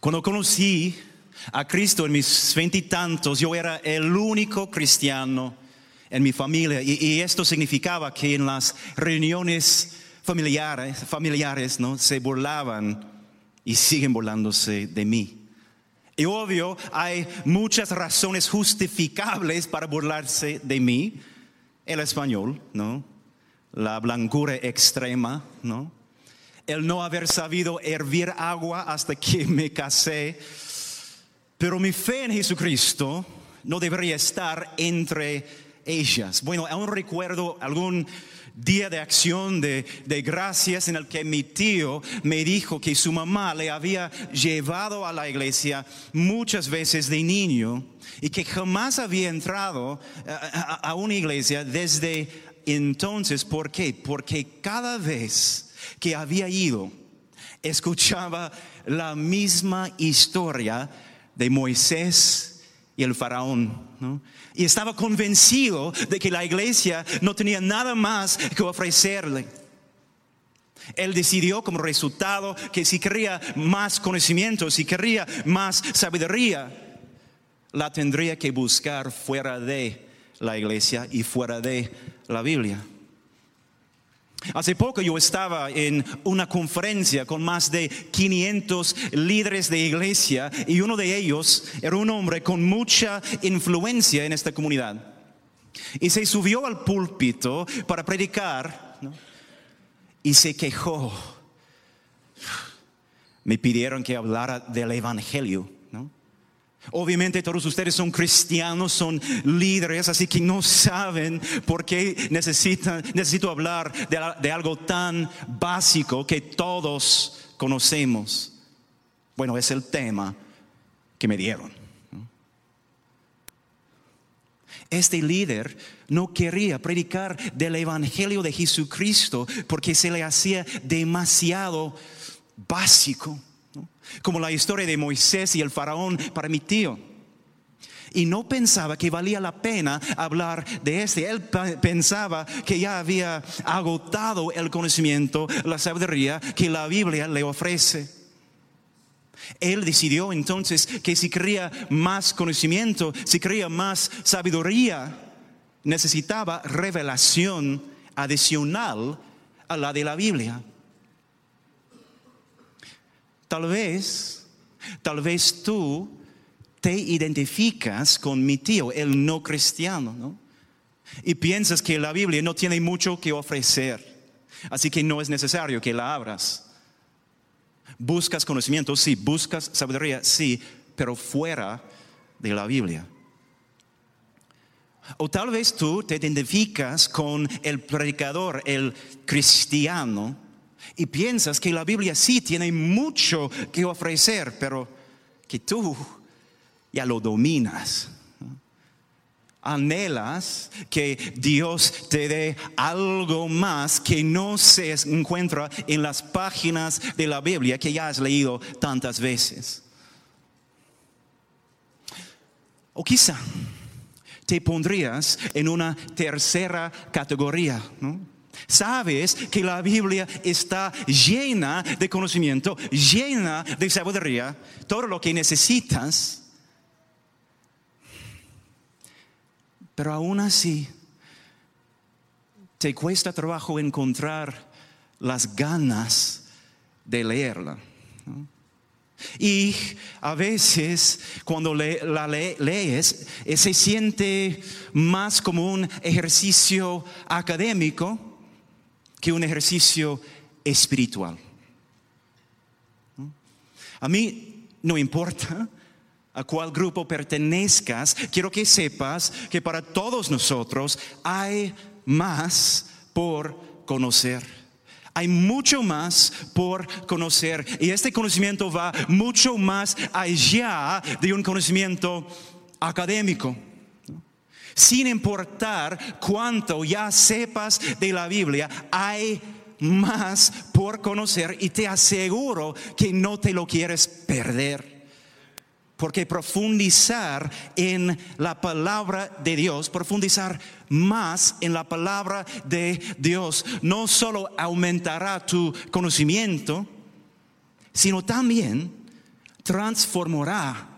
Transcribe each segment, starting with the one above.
Cuando conocí a Cristo en mis veintitantos, yo era el único cristiano en mi familia y, esto significaba que en las reuniones familiares, familiares ¿no? se burlaban y siguen burlándose de mí. Y obvio, hay muchas razones justificables para burlarse de mí. El español, ¿no? La blancura extrema, ¿no? El no haber sabido hervir agua hasta que me casé. Pero mi fe en Jesucristo no debería estar entre ellas. Bueno, aún recuerdo algún día de acción de, gracias en el que mi tío me dijo que su mamá le había llevado a la iglesia muchas veces de niño y que jamás había entrado a, una iglesia desde entonces. ¿Por qué? Porque cada vez que había ido, escuchaba la misma historia de Moisés y el faraón. ¿no? y estaba convencido de que la iglesia no tenía nada más que ofrecerle. Él decidió como resultado que si quería más conocimiento, si quería más sabiduría, la tendría que buscar fuera de la iglesia y fuera de la Biblia. Hace poco yo estaba en una conferencia con más de 500 líderes de iglesia y uno de ellos era un hombre con mucha influencia en esta comunidad. Y se subió al púlpito para predicar y se quejó. Me pidieron que hablara del Evangelio. Obviamente todos ustedes son cristianos, son líderes, así que no saben por qué necesitan, necesito hablar de, algo tan básico que todos conocemos. Bueno, es el tema que me dieron. Este líder no quería predicar del Evangelio de Jesucristo porque se le hacía demasiado básico como la historia de Moisés y el faraón para mi tío. Y no pensaba que valía la pena hablar de este. Él pensaba que ya había agotado el conocimiento, la sabiduría que la Biblia le ofrece. Él decidió entonces que si quería más conocimiento, si quería más sabiduría, necesitaba revelación adicional a la de la Biblia. Tal vez, tal vez tú te identificas con mi tío, el no cristiano, ¿no? Y piensas que la Biblia no tiene mucho que ofrecer, así que no es necesario que la abras. Buscas conocimiento, sí, buscas sabiduría, sí, pero fuera de la Biblia. O tal vez tú te identificas con el predicador, el cristiano, y piensas que la Biblia sí tiene mucho que ofrecer, pero que tú ya lo dominas. Anhelas que Dios te dé algo más que no se encuentra en las páginas de la Biblia que ya has leído tantas veces. O quizá te pondrías en una tercera categoría, ¿no? Sabes que la Biblia está llena de conocimiento, llena de sabiduría, todo lo que necesitas. Pero aún así, te cuesta trabajo encontrar las ganas de leerla. Y a veces cuando la lees eh, se siente más como un ejercicio académico que un ejercicio espiritual. A mí no importa a cuál grupo pertenezcas, quiero que sepas que para todos nosotros hay más por conocer. Hay mucho más por conocer y este conocimiento va mucho más allá de un conocimiento académico sin importar cuánto ya sepas de la Biblia, hay más por conocer y te aseguro que no te lo quieres perder. Porque profundizar en la palabra de Dios, profundizar más en la palabra de Dios, no solo aumentará tu conocimiento, sino también transformará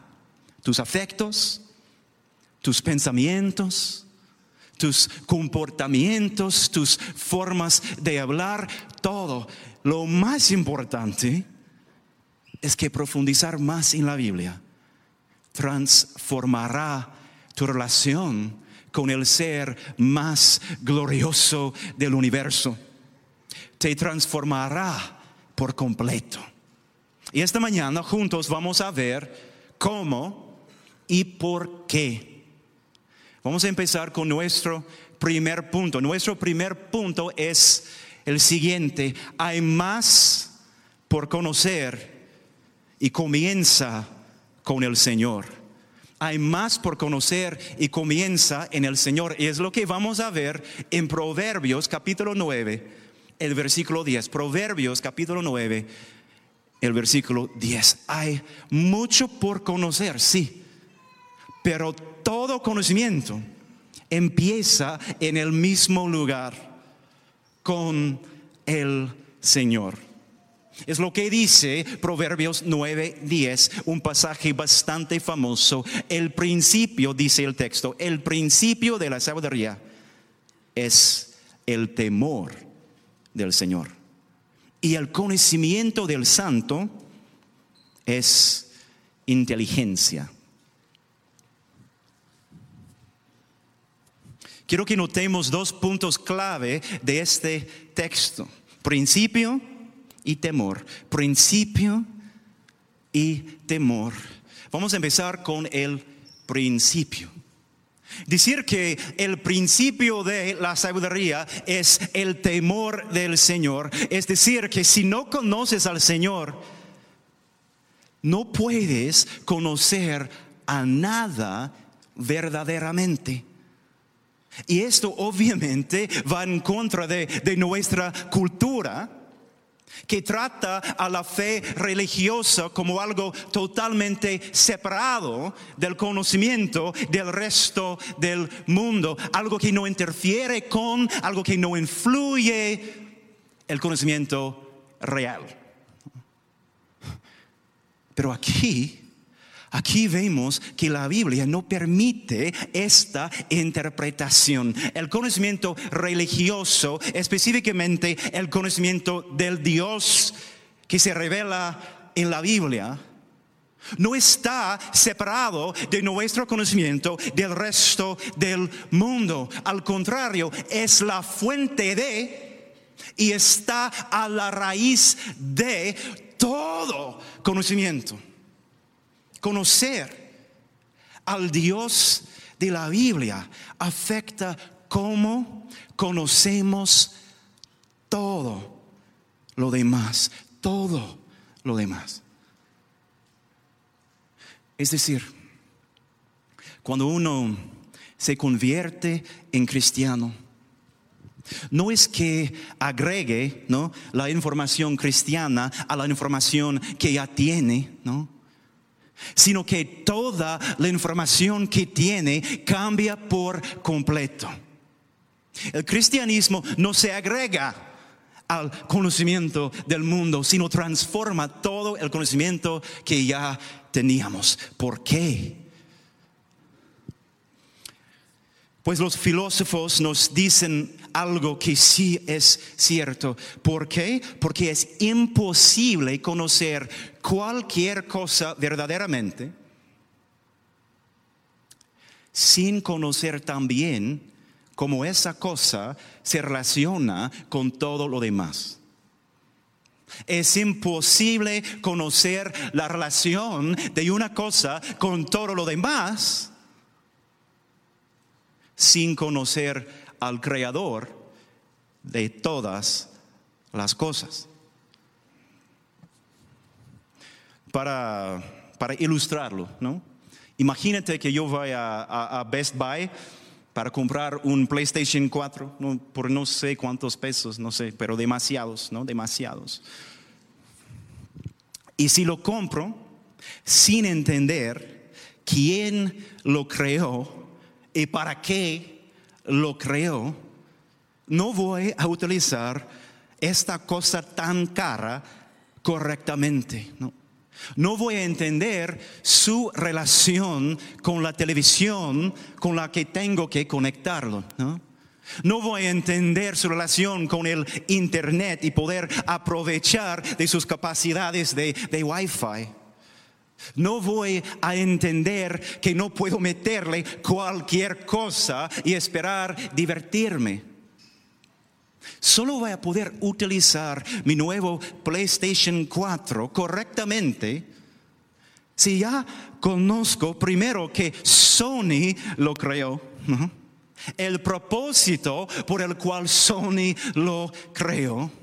tus afectos, tus pensamientos, tus comportamientos, tus formas de hablar, todo. Lo más importante es que profundizar más en la Biblia transformará tu relación con el ser más glorioso del universo. Te transformará por completo. Y esta mañana juntos vamos a ver cómo y por qué. Vamos a empezar con nuestro primer punto. Nuestro primer punto es el siguiente. Hay más por conocer y comienza con el Señor. Hay más por conocer y comienza en el Señor. Y es lo que vamos a ver en Proverbios capítulo 9, el versículo 10. Proverbios capítulo 9, el versículo 10. Hay mucho por conocer, sí, pero todo conocimiento empieza en el mismo lugar, con el Señor. Es lo que dice Proverbios 9, 10, un pasaje bastante famoso. El principio, dice el texto, el principio de la sabiduría es el temor del Señor. Y el conocimiento del santo es inteligencia. Quiero que notemos dos puntos clave de este texto. Principio y temor. Principio y temor. Vamos a empezar con el principio. Decir que el principio de la sabiduría es el temor del Señor. Es decir, que si no conoces al Señor, no puedes conocer a nada verdaderamente. Y esto obviamente va en contra de, nuestra cultura que trata a la fe religiosa como algo totalmente separado del conocimiento del resto del mundo, algo que no interfiere con, algo que no influye el conocimiento real. Pero aquí Aquí vemos que la Biblia no permite esta interpretación. El conocimiento religioso, específicamente el conocimiento del Dios que se revela en la Biblia, no está separado de nuestro conocimiento del resto del mundo. Al contrario, es la fuente de y está a la raíz de todo conocimiento conocer al Dios de la Biblia afecta cómo conocemos todo lo demás, todo lo demás. Es decir, cuando uno se convierte en cristiano, no es que agregue ¿no? la información cristiana a la información que ya tiene, ¿no? Sino que toda la información que tiene cambia por completo. El cristianismo no se agrega al conocimiento del mundo, sino transforma todo el conocimiento que ya teníamos. ¿Por qué? Pues los filósofos nos dicen algo que sí es cierto. ¿Por qué? Porque es imposible conocer cualquier cosa verdaderamente sin conocer también cómo esa cosa se relaciona con todo lo demás. Es imposible conocer la relación de una cosa con todo lo demás sin conocer al creador de todas las cosas. Para, para ilustrarlo, ¿no? Imagínate que yo vaya a, Best Buy para comprar un PlayStation 4 por no sé cuántos pesos, no sé, pero demasiados, ¿no? Demasiados. Y si lo compro sin entender quién lo creó, y para qué lo creo, no voy a utilizar esta cosa tan cara correctamente. No voy a entender su relación con la televisión con la que tengo que conectarlo. ¿no? No voy a entender su relación con el Internet y poder aprovechar de sus capacidades de, de Wi-Fi. No voy a entender que no puedo meterle cualquier cosa y esperar divertirme. Solo voy a poder utilizar mi nuevo PlayStation 4 correctamente si ya conozco primero que Sony lo creó. El propósito por el cual Sony lo creó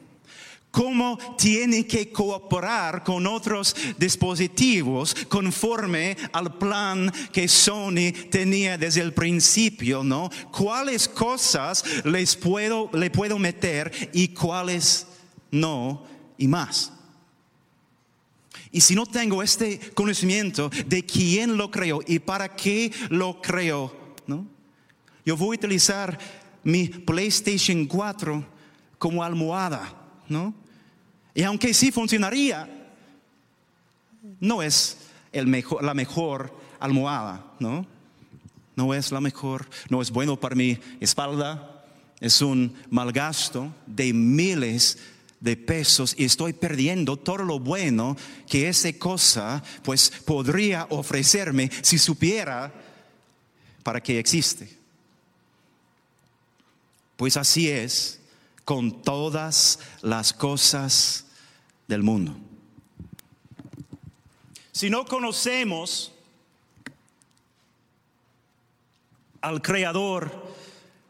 cómo tiene que cooperar con otros dispositivos conforme al plan que Sony tenía desde el principio, ¿no? ¿Cuáles cosas les puedo, le puedo meter y cuáles no y más? Y si no tengo este conocimiento de quién lo creó y para qué lo creó, ¿no? Yo voy a utilizar mi PlayStation 4 como almohada ¿no? Y aunque sí funcionaría, no es el mejor, la mejor almohada, ¿no? No es la mejor, no es bueno para mi espalda, es un mal gasto de miles de pesos y estoy perdiendo todo lo bueno que esa cosa pues podría ofrecerme si supiera para qué existe. Pues así es con todas las cosas del mundo. Si no conocemos al creador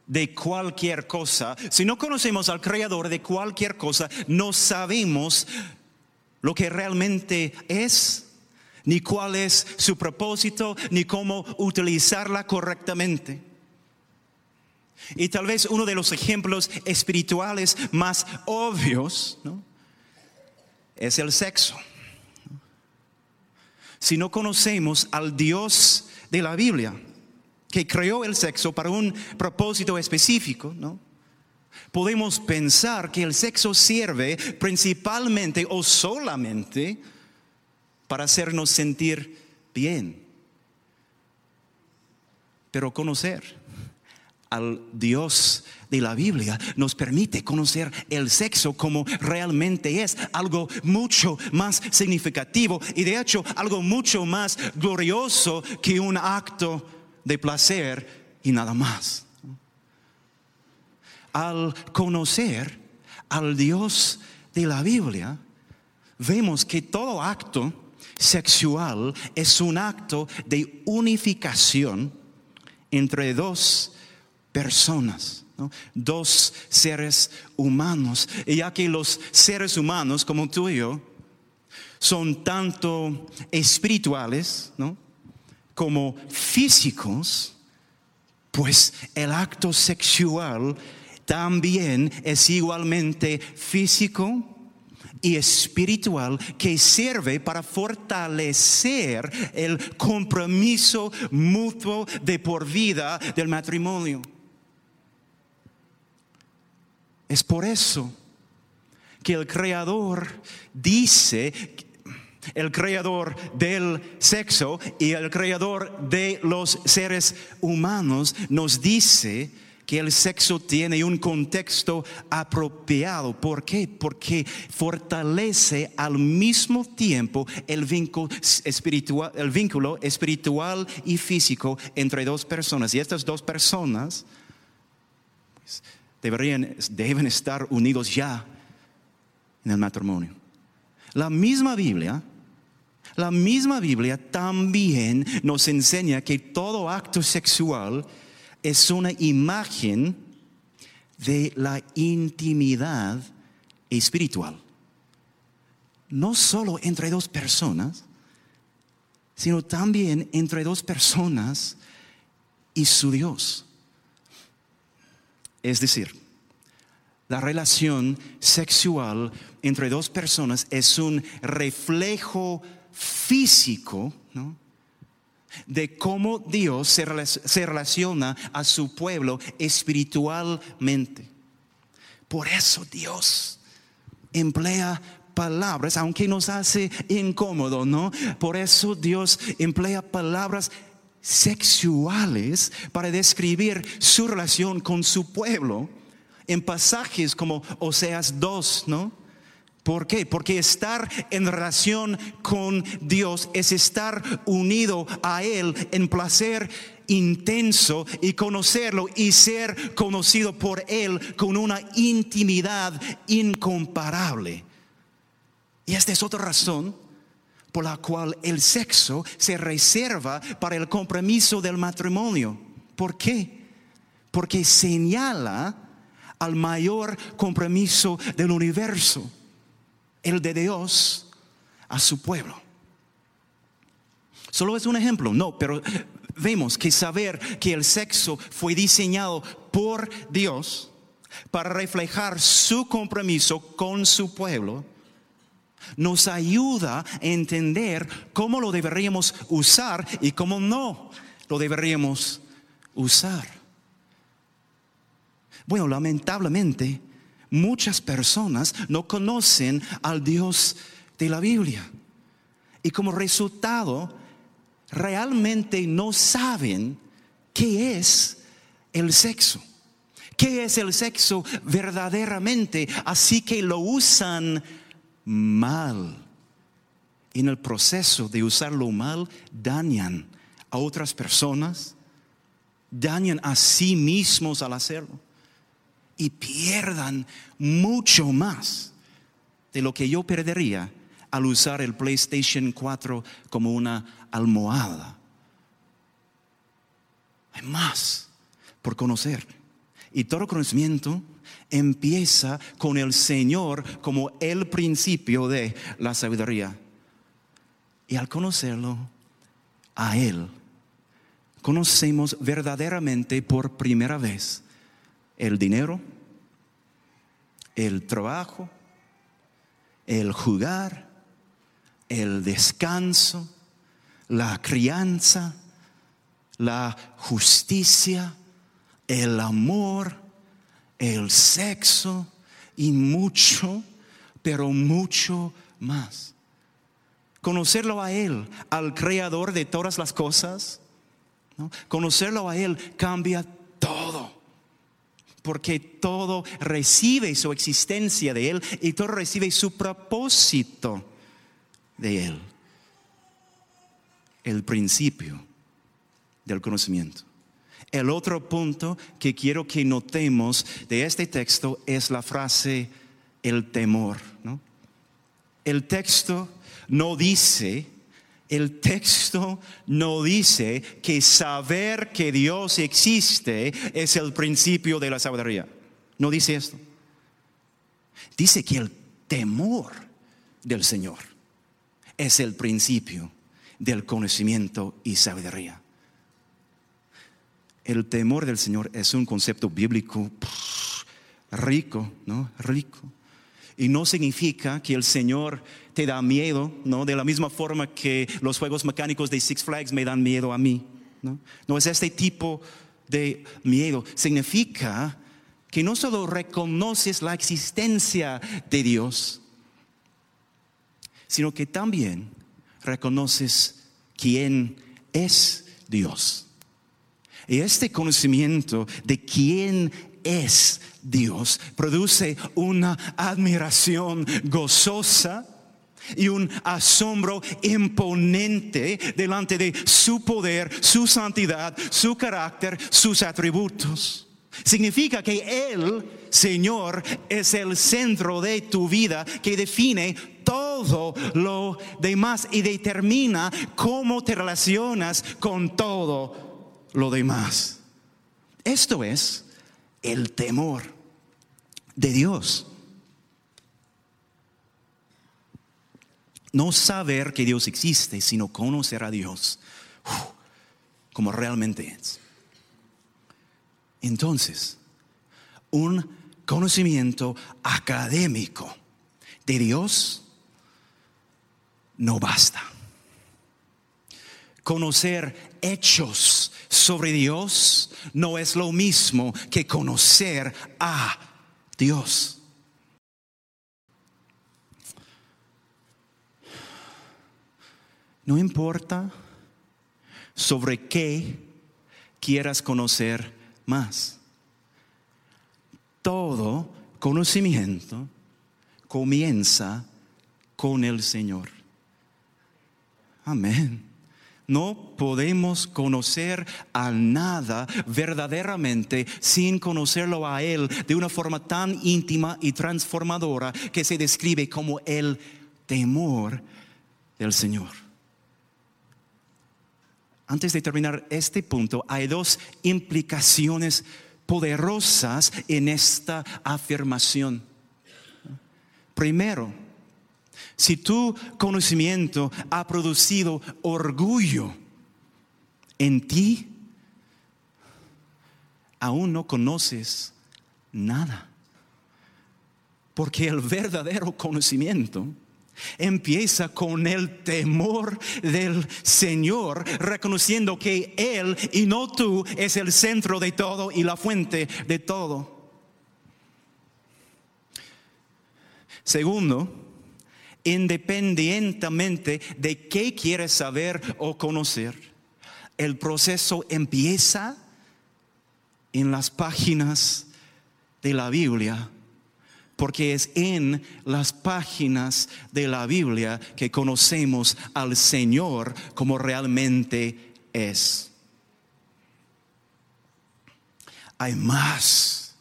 de cualquier cosa, si no conocemos al creador de cualquier cosa, no sabemos lo que realmente es, ni cuál es su propósito, ni cómo utilizarla correctamente. Y tal vez uno de los ejemplos espirituales más obvios es el sexo. Si no conocemos al Dios de la Biblia, que creó el sexo para un propósito específico, podemos pensar que el sexo sirve principalmente o solamente para hacernos sentir bien. Pero conocer al Dios de la Biblia nos permite conocer el sexo como realmente es, algo mucho más significativo y de hecho algo mucho más glorioso que un acto de placer y nada más. Al conocer al Dios de la Biblia, vemos que todo acto sexual es un acto de unificación entre dos personas, dos seres humanos. Y ya que los seres humanos como tú y yo son tanto espirituales como físicos, pues el acto sexual también es igualmente físico y espiritual que sirve para fortalecer el compromiso mutuo de por vida del matrimonio. Es por eso que el creador dice, el creador del sexo y el creador de los seres humanos nos dice que el sexo tiene un contexto apropiado. ¿Por qué? Porque fortalece al mismo tiempo el vínculo espiritual, y físico entre dos personas. Y estas dos personas pues, deberían, deben estar unidos ya en el matrimonio. La misma Biblia, la misma Biblia también nos enseña que todo acto sexual es una imagen de la intimidad espiritual. No solo entre dos personas, sino también entre dos personas y su Dios. Es decir, la relación sexual entre dos personas es un reflejo físico de cómo Dios se, relaciona a su pueblo espiritualmente. Por eso Dios emplea palabras, aunque nos hace incómodo, ¿no? Por eso Dios emplea palabras sexuales para describir su relación con su pueblo en pasajes como Oseas 2, ¿no? ¿Por qué? Porque estar en relación con Dios es estar unido a Él en placer intenso y conocerlo y ser conocido por Él con una intimidad incomparable. Y esta es otra razón por la cual el sexo se reserva para el compromiso del matrimonio. ¿Por qué? Porque señala al mayor compromiso del universo el de Dios a su pueblo. Solo es un ejemplo, no, pero vemos que saber que el sexo fue diseñado por Dios para reflejar su compromiso con su pueblo, nos ayuda a entender cómo lo deberíamos usar y cómo no lo deberíamos usar. Bueno, lamentablemente, muchas personas no conocen al Dios de la Biblia. Y como resultado, realmente no saben qué es el sexo. ¿Qué es el sexo verdaderamente? Así que lo usan mal. En el proceso de usarlo mal, dañan a otras personas, dañan a sí mismos al hacerlo y pierdan mucho más de lo que yo perdería al usar el PlayStation 4 como una almohada. Hay más por conocer. Y todo conocimiento empieza con el Señor como el principio de la sabiduría. Y al conocerlo a Él, conocemos verdaderamente por primera vez el dinero, el trabajo, el jugar, el descanso, la crianza, la justicia, el amor, el sexo y mucho, pero mucho más. Conocerlo a Él, al creador de todas las cosas, conocerlo a Él cambia todo porque todo recibe su existencia de Él y todo recibe su propósito de Él. El principio del conocimiento. El otro punto que quiero que notemos de este texto es la frase el temor. El texto no dice el texto no dice que saber que Dios existe es el principio de la sabiduría. No dice esto. Dice que el temor del Señor es el principio del conocimiento y sabiduría. El temor del Señor es un concepto bíblico rico, ¿no? Rico. Y no significa que el Señor te da miedo, ¿no? De la misma forma que los juegos mecánicos de Six Flags me dan miedo a mí, ¿no? No es este tipo de miedo. Significa que no solo reconoces la existencia de Dios, sino que también reconoces quién es Dios. Y este conocimiento de quién es Dios produce una admiración gozosa y un asombro imponente delante de su poder, su santidad, su carácter, sus atributos. Significa que Él, Señor, es el centro de tu vida que define todo lo demás y determina cómo te relacionas con todo lo demás. Esto es el temor de Dios. No saber que Dios existe, sino conocer a Dios como realmente es. Entonces, un conocimiento académico de Dios no basta. Conocer hechos sobre Dios no es lo mismo que conocer a Dios. No importa sobre qué quieras conocer más. Todo conocimiento comienza con el Señor. Amén. No podemos conocer a nada verdaderamente sin conocerlo a Él de una forma tan íntima y transformadora que se describe como el temor del Señor. Antes de terminar este punto, hay dos implicaciones poderosas en esta afirmación. Primero, si tu conocimiento ha producido orgullo en ti, aún no conoces nada. Porque el verdadero conocimiento empieza con el temor del Señor, reconociendo que Él y no tú es el centro de todo y la fuente de todo. Segundo, independientemente de qué quieres saber o conocer. El proceso empieza en las páginas de la Biblia, porque es en las páginas de la Biblia que conocemos al Señor como realmente es. Hay más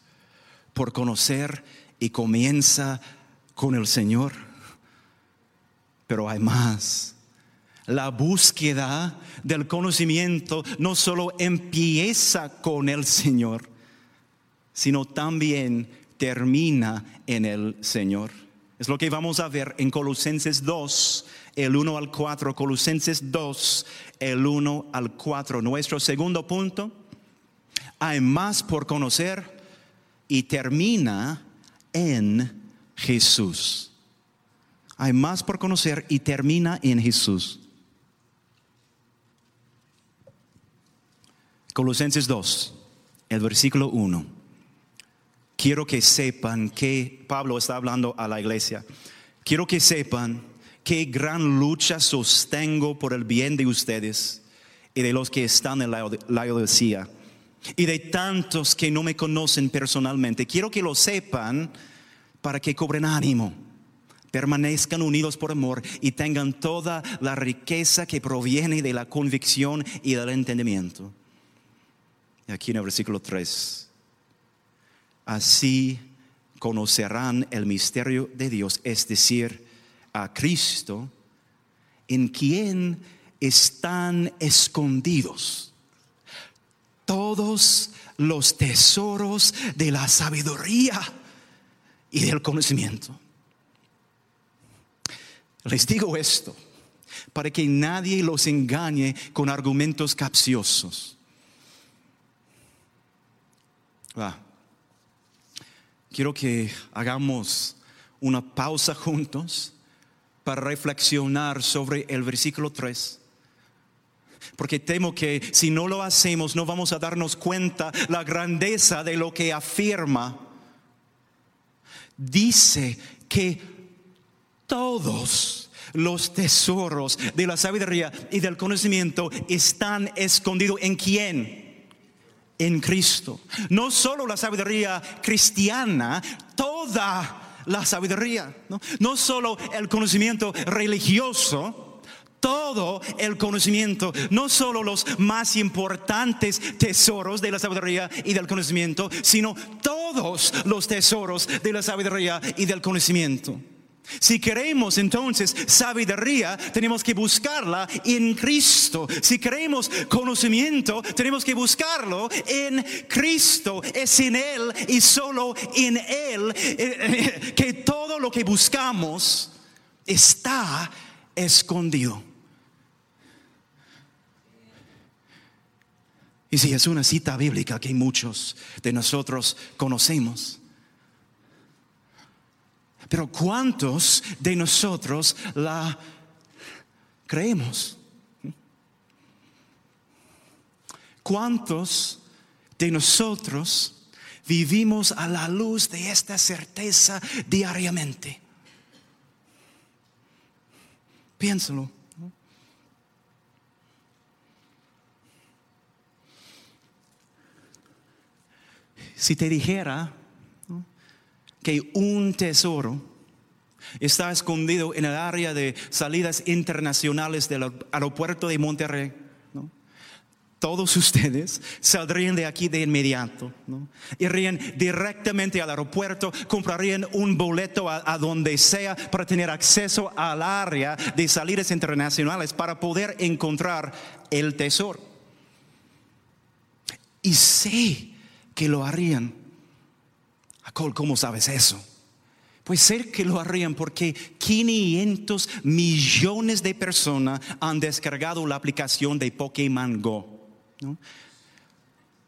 por conocer y comienza con el Señor pero hay más. La búsqueda del conocimiento no solo empieza con el Señor, sino también termina en el Señor. Es lo que vamos a ver en Colosenses 2, el 1 al 4. Colosenses 2, el 1 al 4. Nuestro segundo punto, hay más por conocer y termina en Jesús. Hay más por conocer y termina en Jesús. Colosenses 2, el versículo 1. Quiero que sepan que Pablo está hablando a la iglesia. Quiero que sepan qué gran lucha sostengo por el bien de ustedes y de los que están en la Odisea y de tantos que no me conocen personalmente. Quiero que lo sepan para que cobren ánimo permanezcan unidos por amor y tengan toda la riqueza que proviene de la convicción y del entendimiento. Y aquí en el versículo 3, así conocerán el misterio de Dios, es decir, a Cristo, en quien están escondidos todos los tesoros de la sabiduría y del conocimiento. Les digo esto para que nadie los engañe con argumentos capciosos. quiero que hagamos una pausa juntos para reflexionar sobre el versículo 3. Porque temo que si no lo hacemos no vamos a darnos cuenta la grandeza de lo que afirma. Dice que todos los tesoros de la sabiduría y del conocimiento están escondidos en quién? En Cristo. No solo la sabiduría cristiana, toda la sabiduría. No, no solo el conocimiento religioso, todo el conocimiento, no solo los más importantes tesoros de la sabiduría y del conocimiento, sino todos los tesoros de la sabiduría y del conocimiento. Si queremos entonces sabiduría, tenemos que buscarla en Cristo. Si queremos conocimiento, tenemos que buscarlo en Cristo. Es en Él y solo en Él eh, que todo lo que buscamos está escondido. Y si es una cita bíblica que muchos de nosotros conocemos. Pero ¿cuántos de nosotros la creemos? ¿Cuántos de nosotros vivimos a la luz de esta certeza diariamente? Piénsalo. Si te dijera que un tesoro está escondido en el área de salidas internacionales del aeropuerto de Monterrey, todos ustedes saldrían de aquí de inmediato, irían directamente al aeropuerto, comprarían un boleto a, donde sea para tener acceso al área de salidas internacionales para poder encontrar el tesoro. Y sé que lo harían. ¿Cómo sabes eso? Pues sé que lo harían porque 500 millones de personas han descargado la aplicación de Pokémon Go.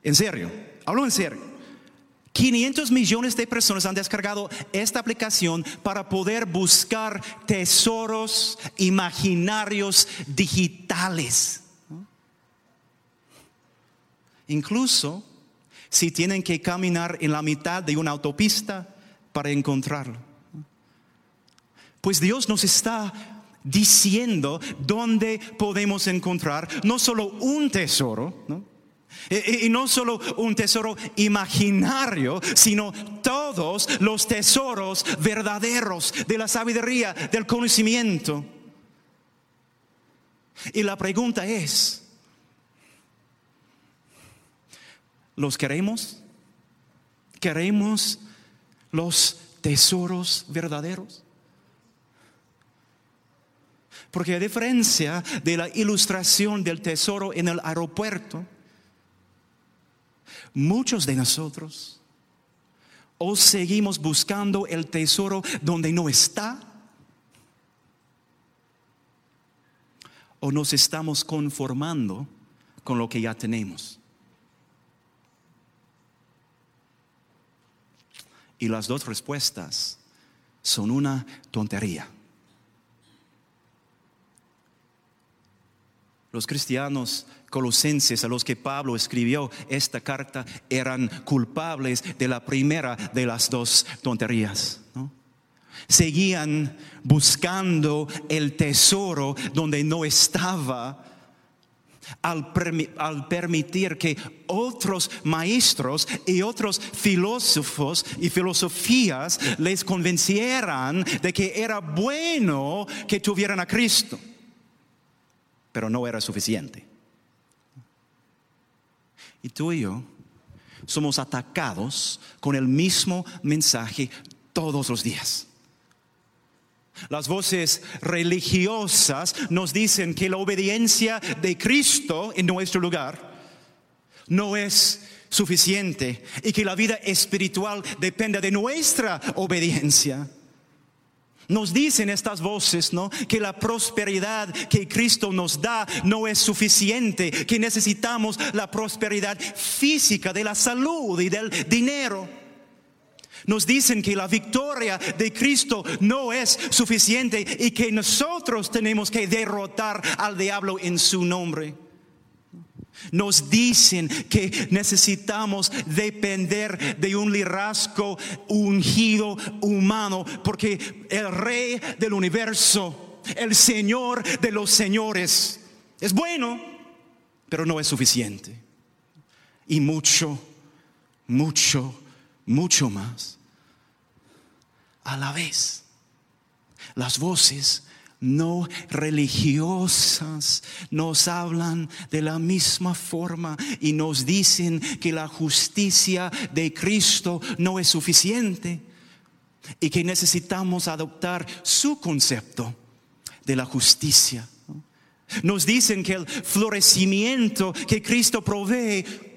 En serio, hablo en serio. 500 millones de personas han descargado esta aplicación para poder buscar tesoros imaginarios digitales. Incluso si tienen que caminar en la mitad de una autopista para encontrarlo. Pues Dios nos está diciendo dónde podemos encontrar no solo un tesoro, Y, no solo un tesoro imaginario, sino todos los tesoros verdaderos de la sabiduría, del conocimiento. Y la pregunta es, ¿los queremos? ¿Queremos los tesoros verdaderos? Porque a diferencia de la ilustración del tesoro en el aeropuerto, muchos de nosotros o seguimos buscando el tesoro donde no está, o nos estamos conformando con lo que ya tenemos. Y las dos respuestas son una tontería. Los cristianos colosenses a los que Pablo escribió esta carta eran culpables de la primera de las dos tonterías. Seguían buscando el tesoro donde no estaba al, al, permitir que otros maestros y otros filósofos y filosofías les convencieran de que era bueno que tuvieran a Cristo pero no era suficiente. Y tú y yo somos atacados con el mismo mensaje todos los días. Las voces religiosas nos dicen que la obediencia de Cristo en nuestro lugar no es suficiente y que la vida espiritual depende de nuestra obediencia. Nos dicen estas voces, ¿no? Que la prosperidad que Cristo nos da no es suficiente, que necesitamos la prosperidad física de la salud y del dinero. Nos dicen que la victoria de Cristo no es suficiente y que nosotros tenemos que derrotar al diablo en su nombre. Nos dicen que necesitamos depender de un liderazgo ungido humano, porque el rey del universo, el Señor de los señores, es bueno, pero no es suficiente. Y mucho, mucho, mucho más. A la vez, las voces no religiosas nos hablan de la misma forma y nos dicen que la justicia de Cristo no es suficiente y que necesitamos adoptar su concepto de la justicia. Nos dicen que el florecimiento que Cristo provee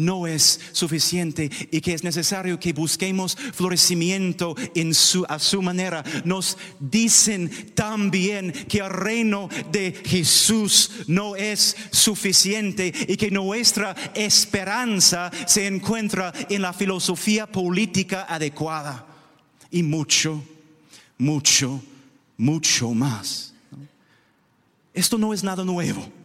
no es suficiente y que es necesario que busquemos florecimiento en su, a su manera. Nos dicen también que el reino de Jesús no es suficiente y que nuestra esperanza se encuentra en la filosofía política adecuada y mucho, mucho, mucho más. Esto no es nada nuevo.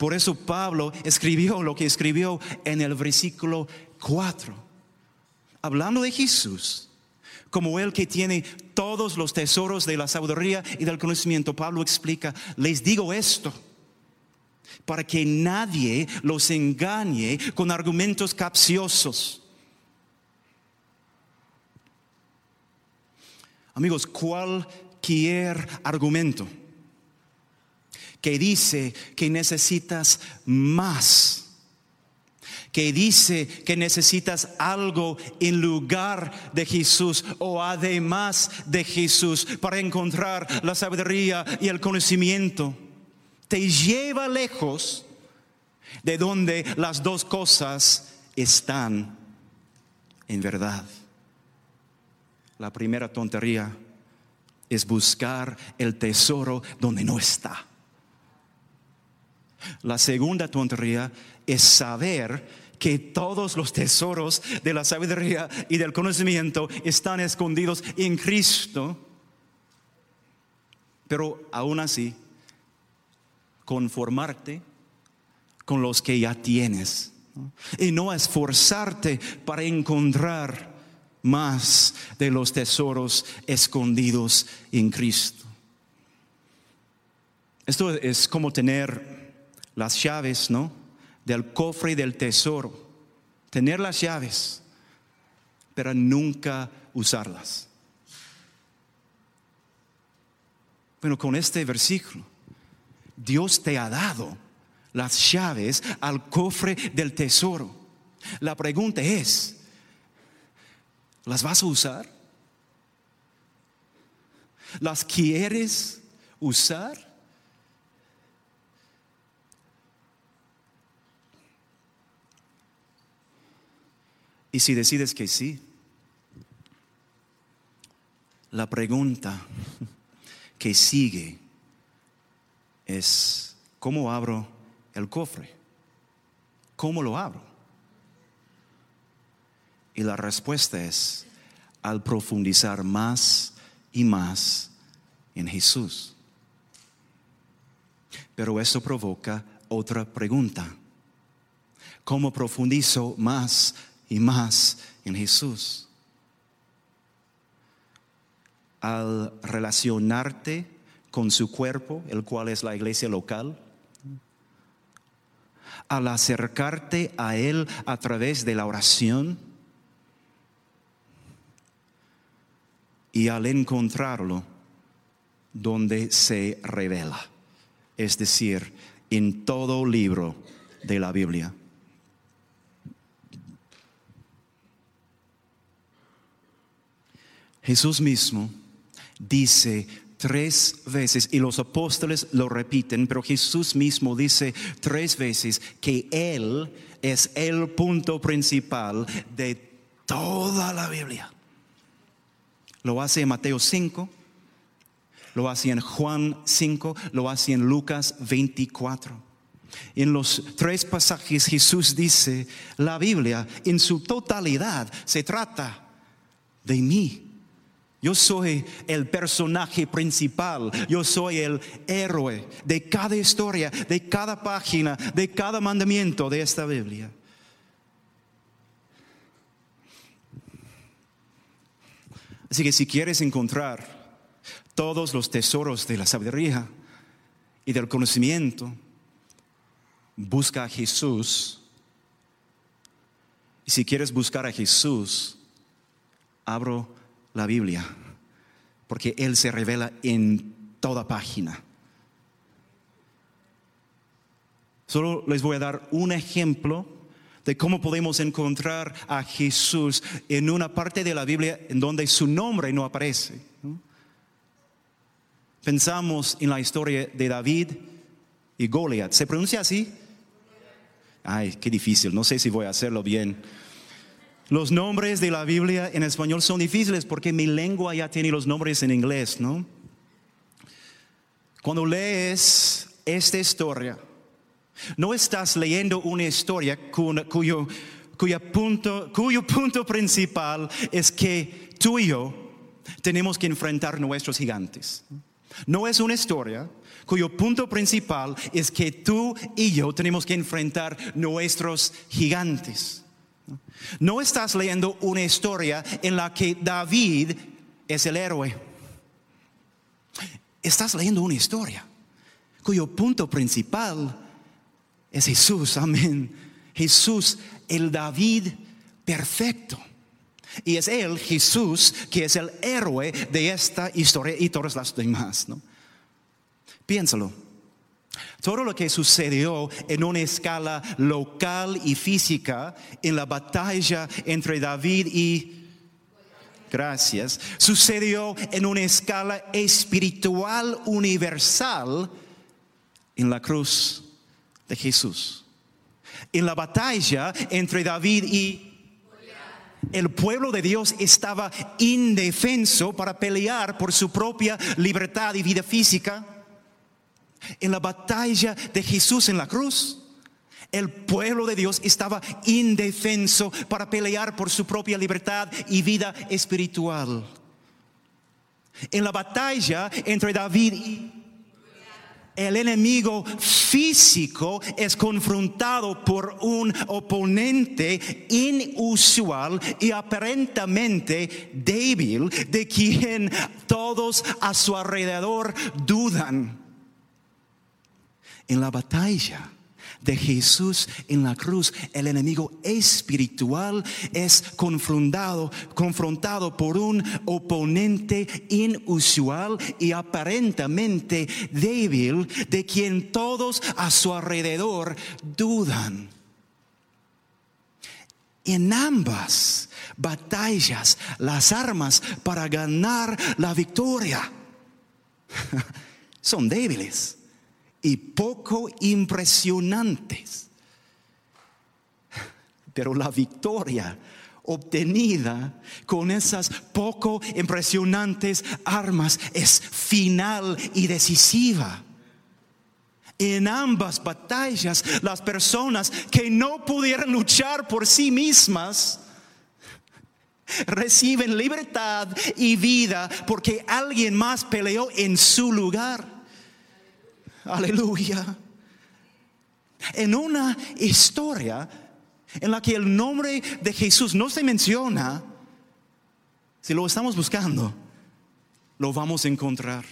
Por eso Pablo escribió lo que escribió en el versículo 4, hablando de Jesús como el que tiene todos los tesoros de la sabiduría y del conocimiento. Pablo explica, les digo esto, para que nadie los engañe con argumentos capciosos. Amigos, cualquier argumento que dice que necesitas más, que dice que necesitas algo en lugar de Jesús o además de Jesús para encontrar la sabiduría y el conocimiento, te lleva lejos de donde las dos cosas están en verdad. La primera tontería es buscar el tesoro donde no está. La segunda tontería es saber que todos los tesoros de la sabiduría y del conocimiento están escondidos en Cristo. Pero aún así, conformarte con los que ya tienes y no esforzarte para encontrar más de los tesoros escondidos en Cristo. Esto es como tener las llaves, ¿no? Del cofre del tesoro. Tener las llaves, pero nunca usarlas. Bueno, con este versículo, Dios te ha dado las llaves al cofre del tesoro. La pregunta es, ¿Las vas a usar? ¿Las quieres usar? Y si decides que sí, la pregunta que sigue es, ¿cómo abro el cofre? ¿Cómo lo abro? Y la respuesta es al profundizar más y más en Jesús. Pero eso provoca otra pregunta. ¿Cómo profundizo más y más en Jesús? Al relacionarte con su cuerpo, el cual es la iglesia local, al acercarte a Él a través de la oración, y al encontrarlo donde se revela, es decir, en todo libro de la Biblia. Jesús mismo dice tres veces, y los apóstoles lo repiten, pero Jesús mismo dice tres veces que Él es el punto principal de toda la Biblia. Lo hace en Mateo 5, lo hace en Juan 5, lo hace en Lucas 24. En los tres pasajes Jesús dice, la Biblia en su totalidad se trata de mí. Yo soy el personaje principal, yo soy el héroe de cada historia, de cada página, de cada mandamiento de esta Biblia. Así que si quieres encontrar todos los tesoros de la sabiduría y del conocimiento, busca a Jesús. Y si quieres buscar a Jesús, abro la Biblia, porque Él se revela en toda página. Solo les voy a dar un ejemplo de cómo podemos encontrar a Jesús en una parte de la Biblia en donde su nombre no aparece. Pensamos en la historia de David y Goliat. ¿Se pronuncia así? Ay, qué difícil, no sé si voy a hacerlo bien. Los nombres de la Biblia en español son difíciles porque mi lengua ya tiene los nombres en inglés, ¿no? Cuando lees esta historia, no estás leyendo una historia cuyo, punto, cuyo punto principal es que tú y yo tenemos que enfrentar nuestros gigantes. No es una historia cuyo punto principal es que tú y yo tenemos que enfrentar nuestros gigantes. No estás leyendo una historia en la que David es el héroe. Estás leyendo una historia cuyo punto principal es Jesús, amén. Jesús, el David perfecto. Y es Él, Jesús, que es el héroe de esta historia y todas las demás. ¿no? Piénsalo. Todo lo que sucedió en una escala local y física en la batalla entre David y gracias, sucedió en una escala espiritual universal en la cruz de Jesús. En la batalla entre David y el pueblo de Dios estaba indefenso para pelear por su propia libertad y vida física. En la batalla de Jesús en la cruz, el pueblo de Dios estaba indefenso para pelear por su propia libertad y vida espiritual. En la batalla entre David y el enemigo físico es confrontado por un oponente inusual y aparentemente débil de quien todos a su alrededor dudan. En la batalla de Jesús en la cruz, el enemigo espiritual es confrontado, confrontado por un oponente inusual y aparentemente débil de quien todos a su alrededor dudan. En ambas batallas, las armas para ganar la victoria son débiles y poco impresionantes. Pero la victoria obtenida con esas poco impresionantes armas es final y decisiva. En ambas batallas, las personas que no pudieran luchar por sí mismas, reciben libertad y vida porque alguien más peleó en su lugar. Aleluya. En una historia en la que el nombre de Jesús no se menciona, si lo estamos buscando, lo vamos a encontrar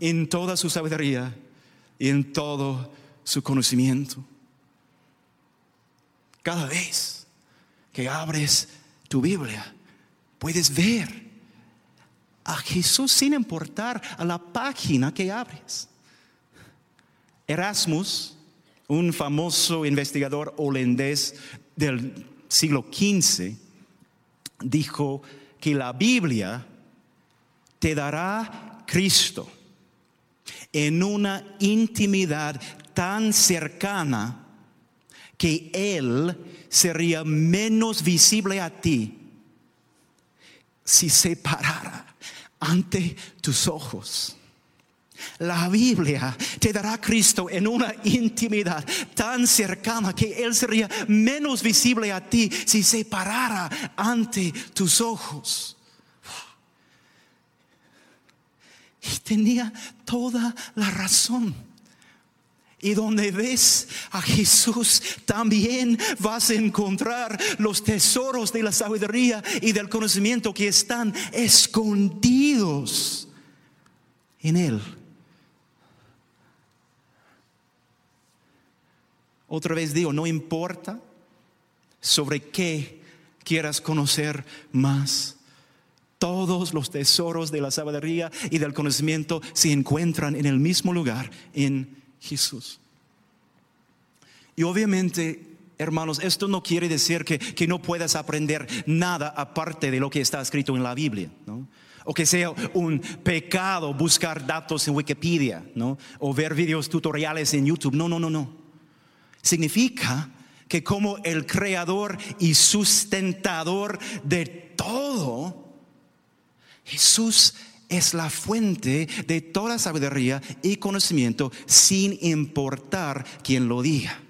en toda su sabiduría y en todo su conocimiento. Cada vez que abres tu Biblia, puedes ver a Jesús sin importar a la página que abres. Erasmus, un famoso investigador holandés del siglo XV, dijo que la Biblia te dará Cristo en una intimidad tan cercana que Él sería menos visible a ti si se parara ante tus ojos. La Biblia te dará a Cristo en una intimidad tan cercana que Él sería menos visible a ti si se parara ante tus ojos. Y tenía toda la razón. Y donde ves a Jesús, también vas a encontrar los tesoros de la sabiduría y del conocimiento que están escondidos en Él. Otra vez digo, no importa sobre qué quieras conocer más. Todos los tesoros de la sabiduría y del conocimiento se encuentran en el mismo lugar, en Jesús. Y obviamente, hermanos, esto no quiere decir que, que no puedas aprender nada aparte de lo que está escrito en la Biblia. ¿no? o que sea un pecado buscar datos en Wikipedia, ¿no? O ver videos tutoriales en YouTube. No, no, no, no significa que como el creador y sustentador de todo, Jesús es la fuente de toda sabiduría y conocimiento sin importar quién lo diga.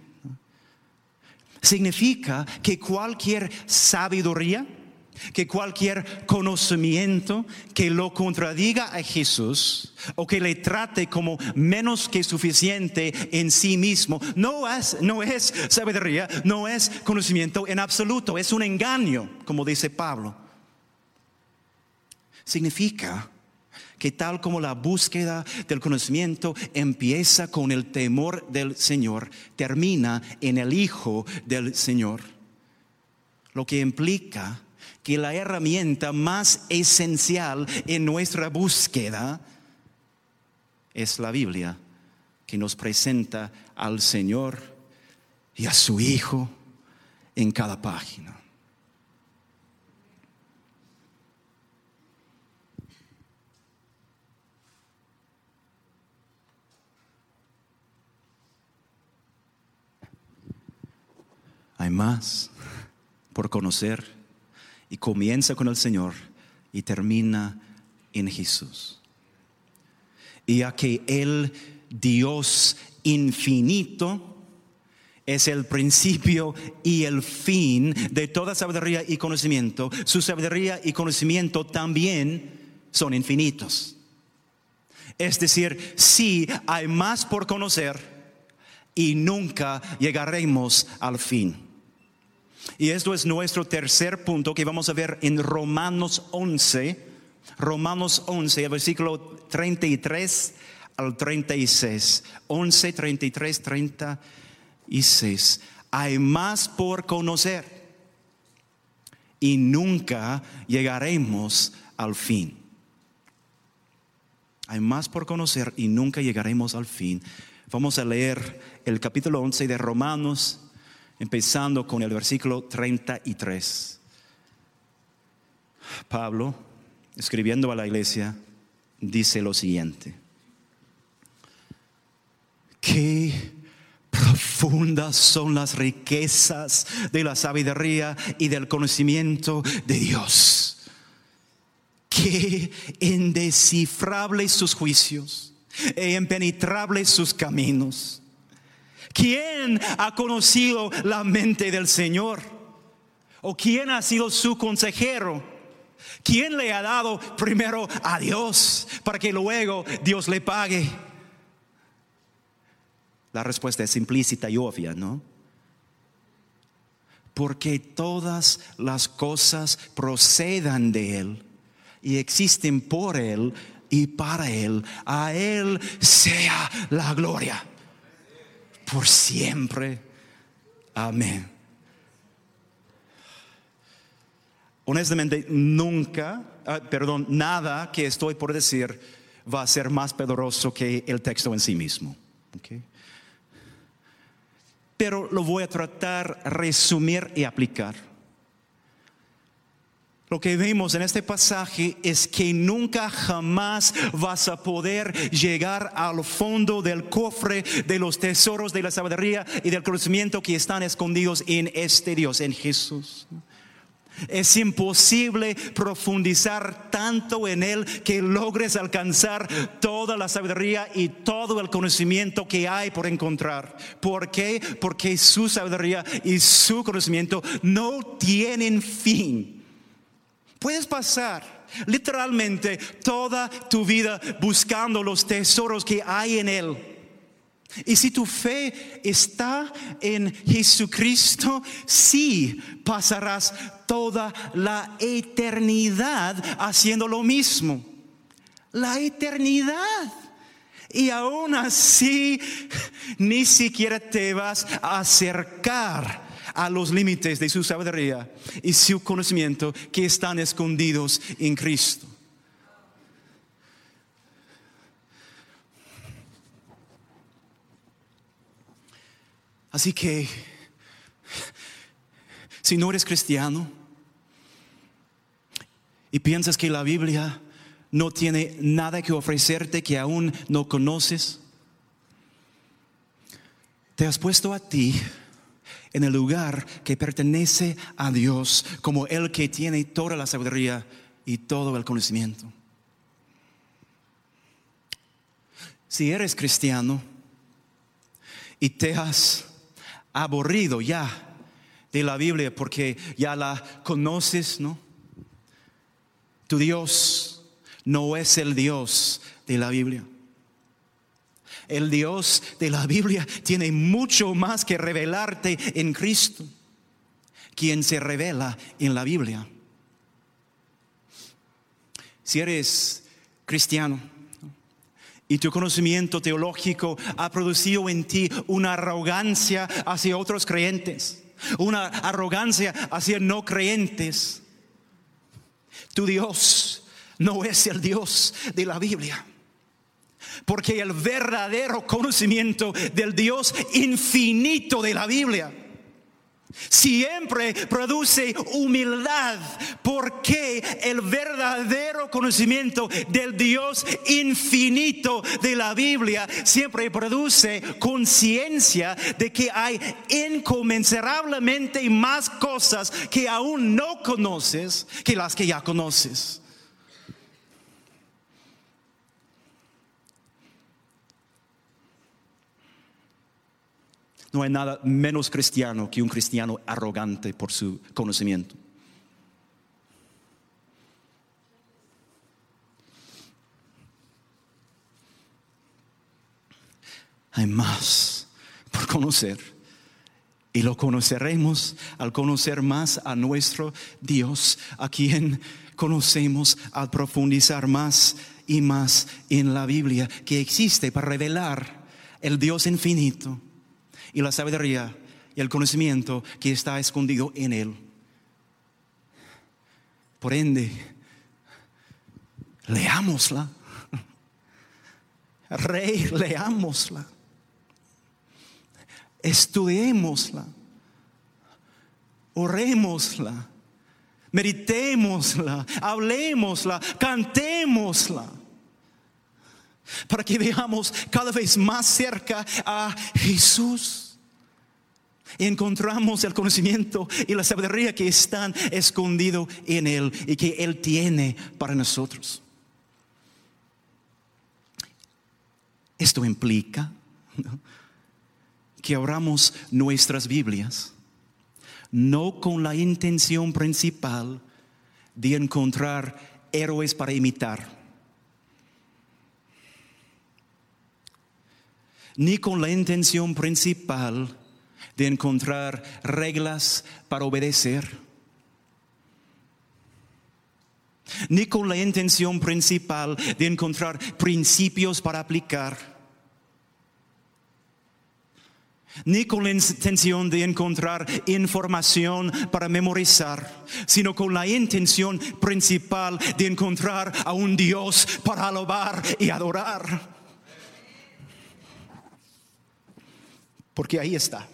Significa que cualquier sabiduría, que cualquier conocimiento que lo contradiga a Jesús o que le trate como menos que suficiente en sí mismo, no es, sabiduría, no es conocimiento en absoluto, es un engaño, como dice Pablo. Significa que tal como la búsqueda del conocimiento empieza con el temor del Señor, termina en el Hijo del Señor. Lo que implica que la herramienta más esencial en nuestra búsqueda es la Biblia, que nos presenta al Señor y a su Hijo en cada página. Hay más por conocer y comienza con el Señor y termina en Jesús. Y a que el Dios infinito es el principio y el fin de toda sabiduría y conocimiento. Su sabiduría y conocimiento también son infinitos. Es decir, sí hay más por conocer y nunca llegaremos al fin. Y esto es nuestro tercer punto que vamos a ver en Romanos 11, Romanos 11, versículo 33 al 36. 11, 33, 36. Hay más por conocer y nunca llegaremos al fin. Hay más por conocer y nunca llegaremos al fin. Vamos a leer el capítulo 11 de Romanos empezando con el versículo 33. Pablo, escribiendo a la iglesia, dice lo siguiente. Qué profundas son las riquezas de la sabiduría y del conocimiento de Dios. Qué indescifrables sus juicios e impenetrables sus caminos. ¿Quién ha conocido la mente del Señor? ¿O quién ha sido su consejero? ¿Quién le ha dado primero a Dios para que luego Dios le pague? La respuesta es implícita y obvia, ¿no? Porque todas las cosas procedan de Él y existen por Él y para Él. A Él sea la gloria por siempre. Amén. Honestamente, nunca, ah, perdón, nada que estoy por decir va a ser más poderoso que el texto en sí mismo. Pero lo voy a tratar resumir y aplicar. Lo que vemos en este pasaje es que nunca jamás vas a poder llegar al fondo del cofre de los tesoros de la sabiduría y del conocimiento que están escondidos en este Dios, en Jesús. Es imposible profundizar tanto en Él que logres alcanzar toda la sabiduría y todo el conocimiento que hay por encontrar. ¿Por qué? Porque su sabiduría y su conocimiento no tienen fin. Puedes pasar literalmente toda tu vida buscando los tesoros que hay en Él. Y si tu fe está en Jesucristo, sí pasarás toda la eternidad haciendo lo mismo. La eternidad. Y aún así, ni siquiera te vas a acercar a los límites de su sabiduría y su conocimiento que están escondidos en Cristo. Así que, si no eres cristiano y piensas que la Biblia no tiene nada que ofrecerte que aún no conoces, te has puesto a ti en el lugar que pertenece a Dios como el que tiene toda la sabiduría y todo el conocimiento. Si eres cristiano y te has aburrido ya de la Biblia porque ya la conoces, ¿no? Tu Dios no es el Dios de la Biblia. El Dios de la Biblia tiene mucho más que revelarte en Cristo, quien se revela en la Biblia. Si eres cristiano. Y tu conocimiento teológico ha producido en ti una arrogancia hacia otros creyentes, una arrogancia hacia no creyentes. Tu Dios no es el Dios de la Biblia. Porque el verdadero conocimiento del Dios infinito de la Biblia siempre produce humildad, porque el verdadero conocimiento del Dios infinito de la Biblia siempre produce conciencia de que hay inconmensurablemente más cosas que aún no conoces que las que ya conoces. No hay nada menos cristiano que un cristiano arrogante por su conocimiento. Hay más por conocer. Y lo conoceremos al conocer más a nuestro Dios, a quien conocemos al profundizar más y más en la Biblia, que existe para revelar el Dios infinito y la sabiduría y el conocimiento que está escondido en Él. Por ende, leámosla. Rey, leámosla. Estudiémosla. Orémosla. Meditémosla. Hablemosla. Cantémosla para que veamos cada vez más cerca a Jesús encontramos el conocimiento y la sabiduría que están escondidos en Él y que Él tiene para nosotros. Esto implica que abramos nuestras Biblias no con la intención principal de encontrar héroes para imitar, ni con la intención principal de encontrar reglas para obedecer, ni con la intención principal de encontrar principios para aplicar, ni con la intención de encontrar información para memorizar, sino con la intención principal de encontrar a un Dios para alabar y adorar. Porque ahí está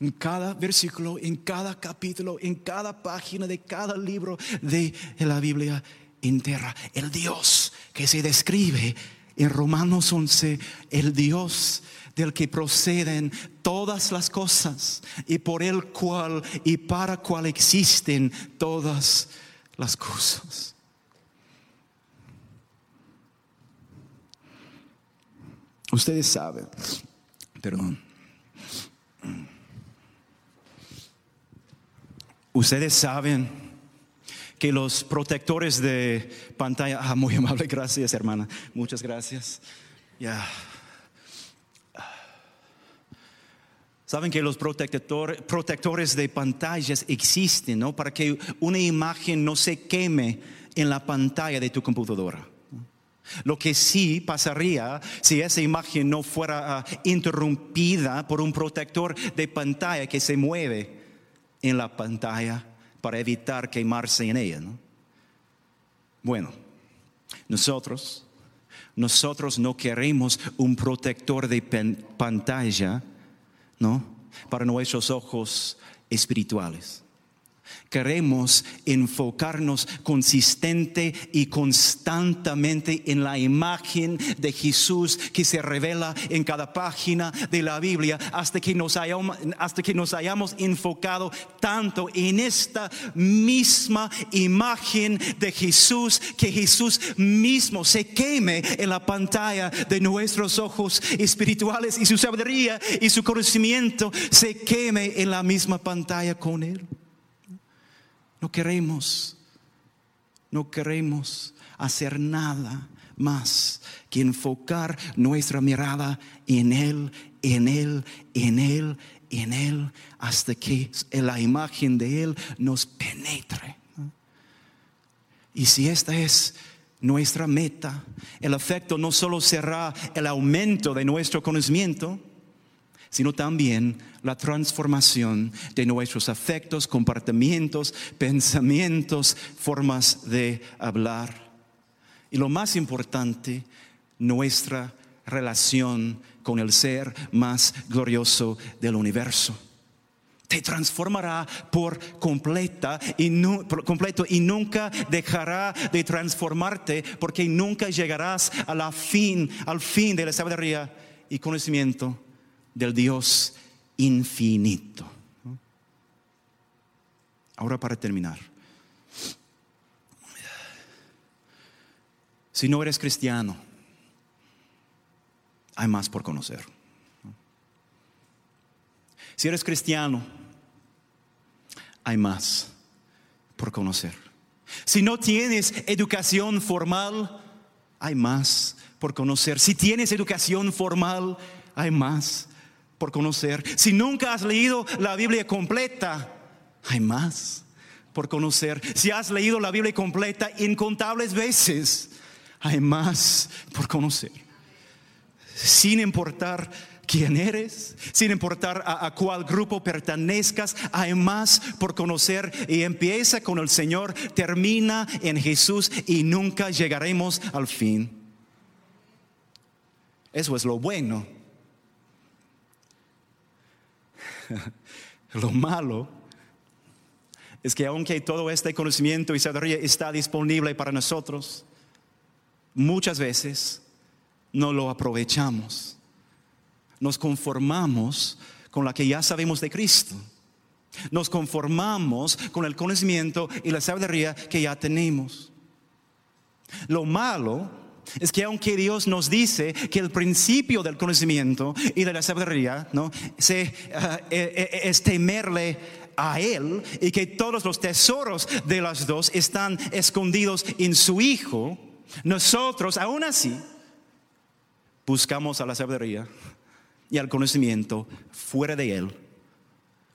en cada versículo, en cada capítulo, en cada página de cada libro de la Biblia entera. El Dios que se describe en Romanos 11, el Dios del que proceden todas las cosas y por el cual y para cual existen todas las cosas. Ustedes saben, perdón. Ustedes saben que los protectores de pantalla, ah, muy amable, gracias hermana, muchas gracias. Ya. Saben que los protectores de pantallas existen, ¿no? Para que una imagen no se queme en la pantalla de tu computadora. Lo que sí pasaría si esa imagen no fuera ah, interrumpida por un protector de pantalla que se mueve en la pantalla para evitar quemarse en ella. ¿no? Bueno, nosotros, nosotros no queremos un protector de pantalla, ¿no? Para nuestros ojos espirituales. Queremos enfocarnos consistente y constantemente en la imagen de Jesús que se revela en cada página de la Biblia hasta que nos hayamos, hasta que nos hayamos enfocado tanto en esta misma imagen de Jesús que Jesús mismo se queme en la pantalla de nuestros ojos espirituales y su sabiduría y su conocimiento se queme en la misma pantalla con Él. No queremos, no queremos hacer nada más que enfocar nuestra mirada en Él, en Él, en Él, en Él, hasta que la imagen de Él nos penetre. Y si esta es nuestra meta, el efecto no solo será el aumento de nuestro conocimiento, sino también la transformación de nuestros afectos, comportamientos, pensamientos, formas de hablar. Y lo más importante, nuestra relación con el ser más glorioso del universo te transformará por completa y completo y nunca dejará de transformarte porque nunca llegarás a la fin, al fin de la sabiduría y conocimiento del Dios infinito. Ahora para terminar. Si no eres cristiano, hay más por conocer. Si eres cristiano, hay más por conocer. Si no tienes educación formal, hay más por conocer. Si tienes educación formal, hay más por conocer. Si nunca has leído la Biblia completa, hay más por conocer. Si has leído la Biblia completa incontables veces, hay más por conocer. Sin importar quién eres, sin importar a, cuál grupo pertenezcas, hay más por conocer y empieza con el Señor, termina en Jesús y nunca llegaremos al fin. Eso es lo bueno. lo malo es que aunque todo este conocimiento y sabiduría está disponible para nosotros, muchas veces no lo aprovechamos nos conformamos con la que ya sabemos de Cristo. Nos conformamos con el conocimiento y la sabiduría que ya tenemos. Lo malo es que aunque Dios nos dice que el principio del conocimiento y de la sabiduría ¿no? Se, eh, eh, es temerle a Él y que todos los tesoros de las dos están escondidos en su Hijo, nosotros aún así buscamos a la sabiduría y al conocimiento fuera de Él,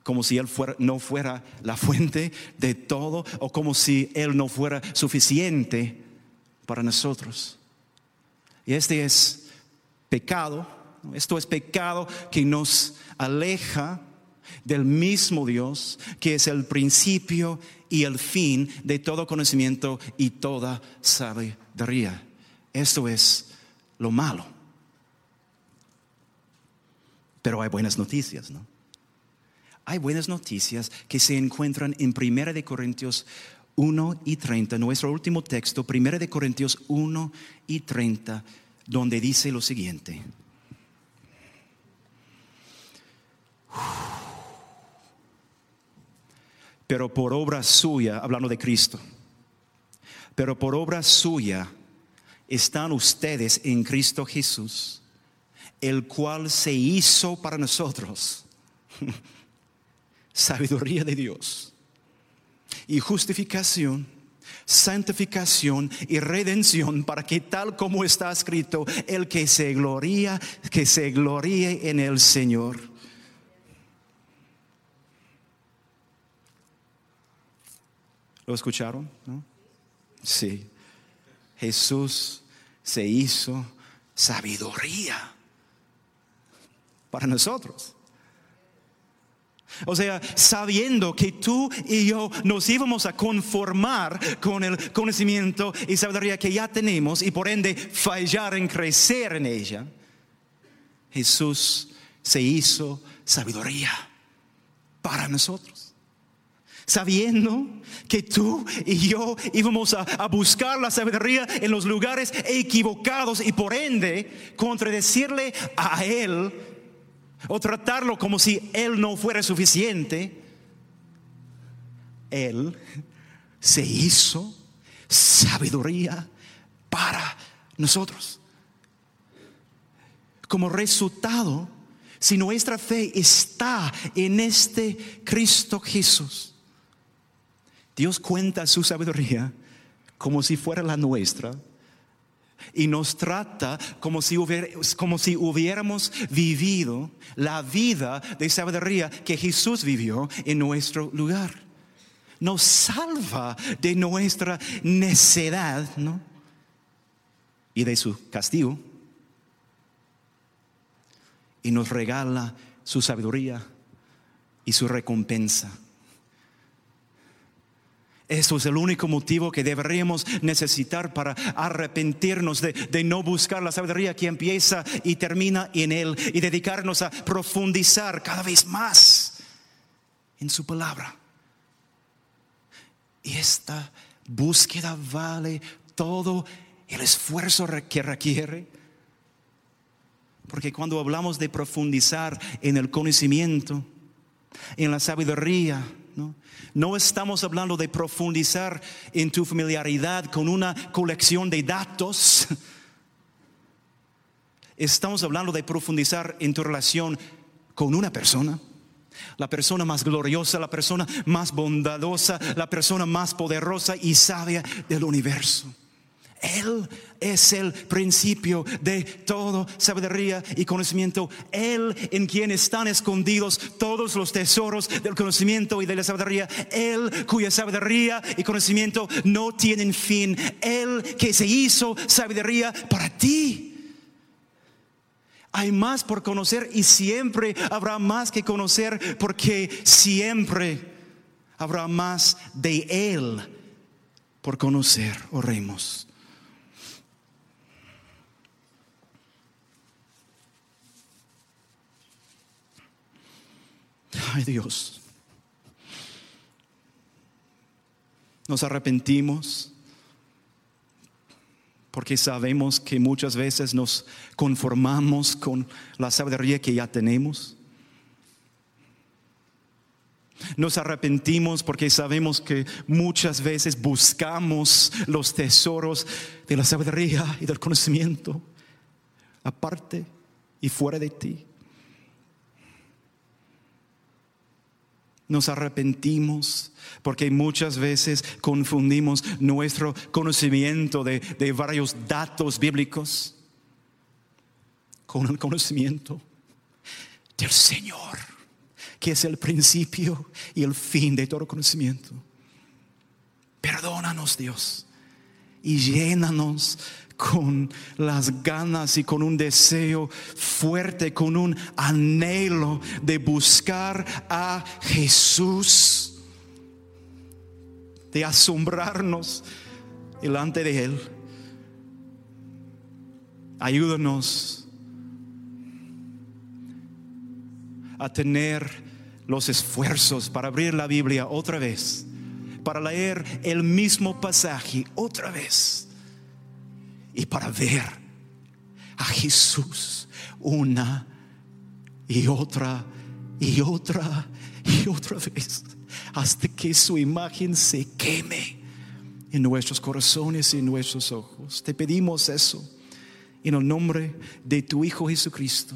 como si Él no fuera la fuente de todo o como si Él no fuera suficiente para nosotros. Y este es pecado, esto es pecado que nos aleja del mismo Dios, que es el principio y el fin de todo conocimiento y toda sabiduría. Esto es lo malo. Pero hay buenas noticias, ¿no? Hay buenas noticias que se encuentran en 1 de Corintios 1 y 30, nuestro último texto, 1 de Corintios 1 y 30, donde dice lo siguiente. Pero por obra suya, hablando de Cristo, pero por obra suya están ustedes en Cristo Jesús el cual se hizo para nosotros sabiduría de Dios y justificación, santificación y redención para que tal como está escrito, el que se gloría, que se gloríe en el Señor. ¿Lo escucharon? Sí. Jesús se hizo sabiduría para nosotros. O sea, sabiendo que tú y yo nos íbamos a conformar con el conocimiento y sabiduría que ya tenemos y por ende fallar en crecer en ella, Jesús se hizo sabiduría para nosotros. Sabiendo que tú y yo íbamos a, a, buscar la sabiduría en los lugares equivocados y por ende contradecirle a Él o tratarlo como si Él no fuera suficiente, Él se hizo sabiduría para nosotros. Como resultado, si nuestra fe está en este Cristo Jesús, Dios cuenta su sabiduría como si fuera la nuestra y nos trata como si, como si hubiéramos vivido la vida de sabiduría que Jesús vivió en nuestro lugar. Nos salva de nuestra necedad, ¿no? y de su castigo y nos regala su sabiduría y su recompensa. Eso es el único motivo que deberíamos necesitar para arrepentirnos de, de, no buscar la sabiduría que empieza y termina en Él y dedicarnos a profundizar cada vez más en su palabra. Y esta búsqueda vale todo el esfuerzo que requiere. Porque cuando hablamos de profundizar en el conocimiento, en la sabiduría, ¿no? no estamos hablando de profundizar en tu familiaridad con una colección de datos. Estamos hablando de profundizar en tu relación con una persona la persona más gloriosa, la persona más bondadosa, la persona más poderosa y sabia del universo. Él es el principio de todo sabiduría y conocimiento. Él en quien están escondidos todos los tesoros del conocimiento y de la sabiduría. Él cuya sabiduría y conocimiento no tienen fin. Él que se hizo sabiduría para ti. Hay más por conocer y siempre habrá más que conocer porque siempre habrá más de Él por conocer. Oremos. Dios, nos arrepentimos porque sabemos que muchas veces nos conformamos con la sabiduría que ya tenemos. Nos arrepentimos porque sabemos que muchas veces buscamos los tesoros de la sabiduría y del conocimiento aparte y fuera de ti. Nos arrepentimos porque muchas veces confundimos nuestro conocimiento de, de, varios datos bíblicos con el conocimiento del Señor, que es el principio y el fin de todo conocimiento. Perdónanos Dios y llénanos con las ganas y con un deseo fuerte, con un anhelo de buscar a Jesús, de asombrarnos delante de Él. Ayúdanos a tener los esfuerzos para abrir la Biblia otra vez, para leer el mismo pasaje otra vez y para ver a Jesús una y otra y otra y otra vez hasta que su imagen se queme en nuestros corazones y en nuestros ojos. Te pedimos eso en el nombre de tu Hijo Jesucristo.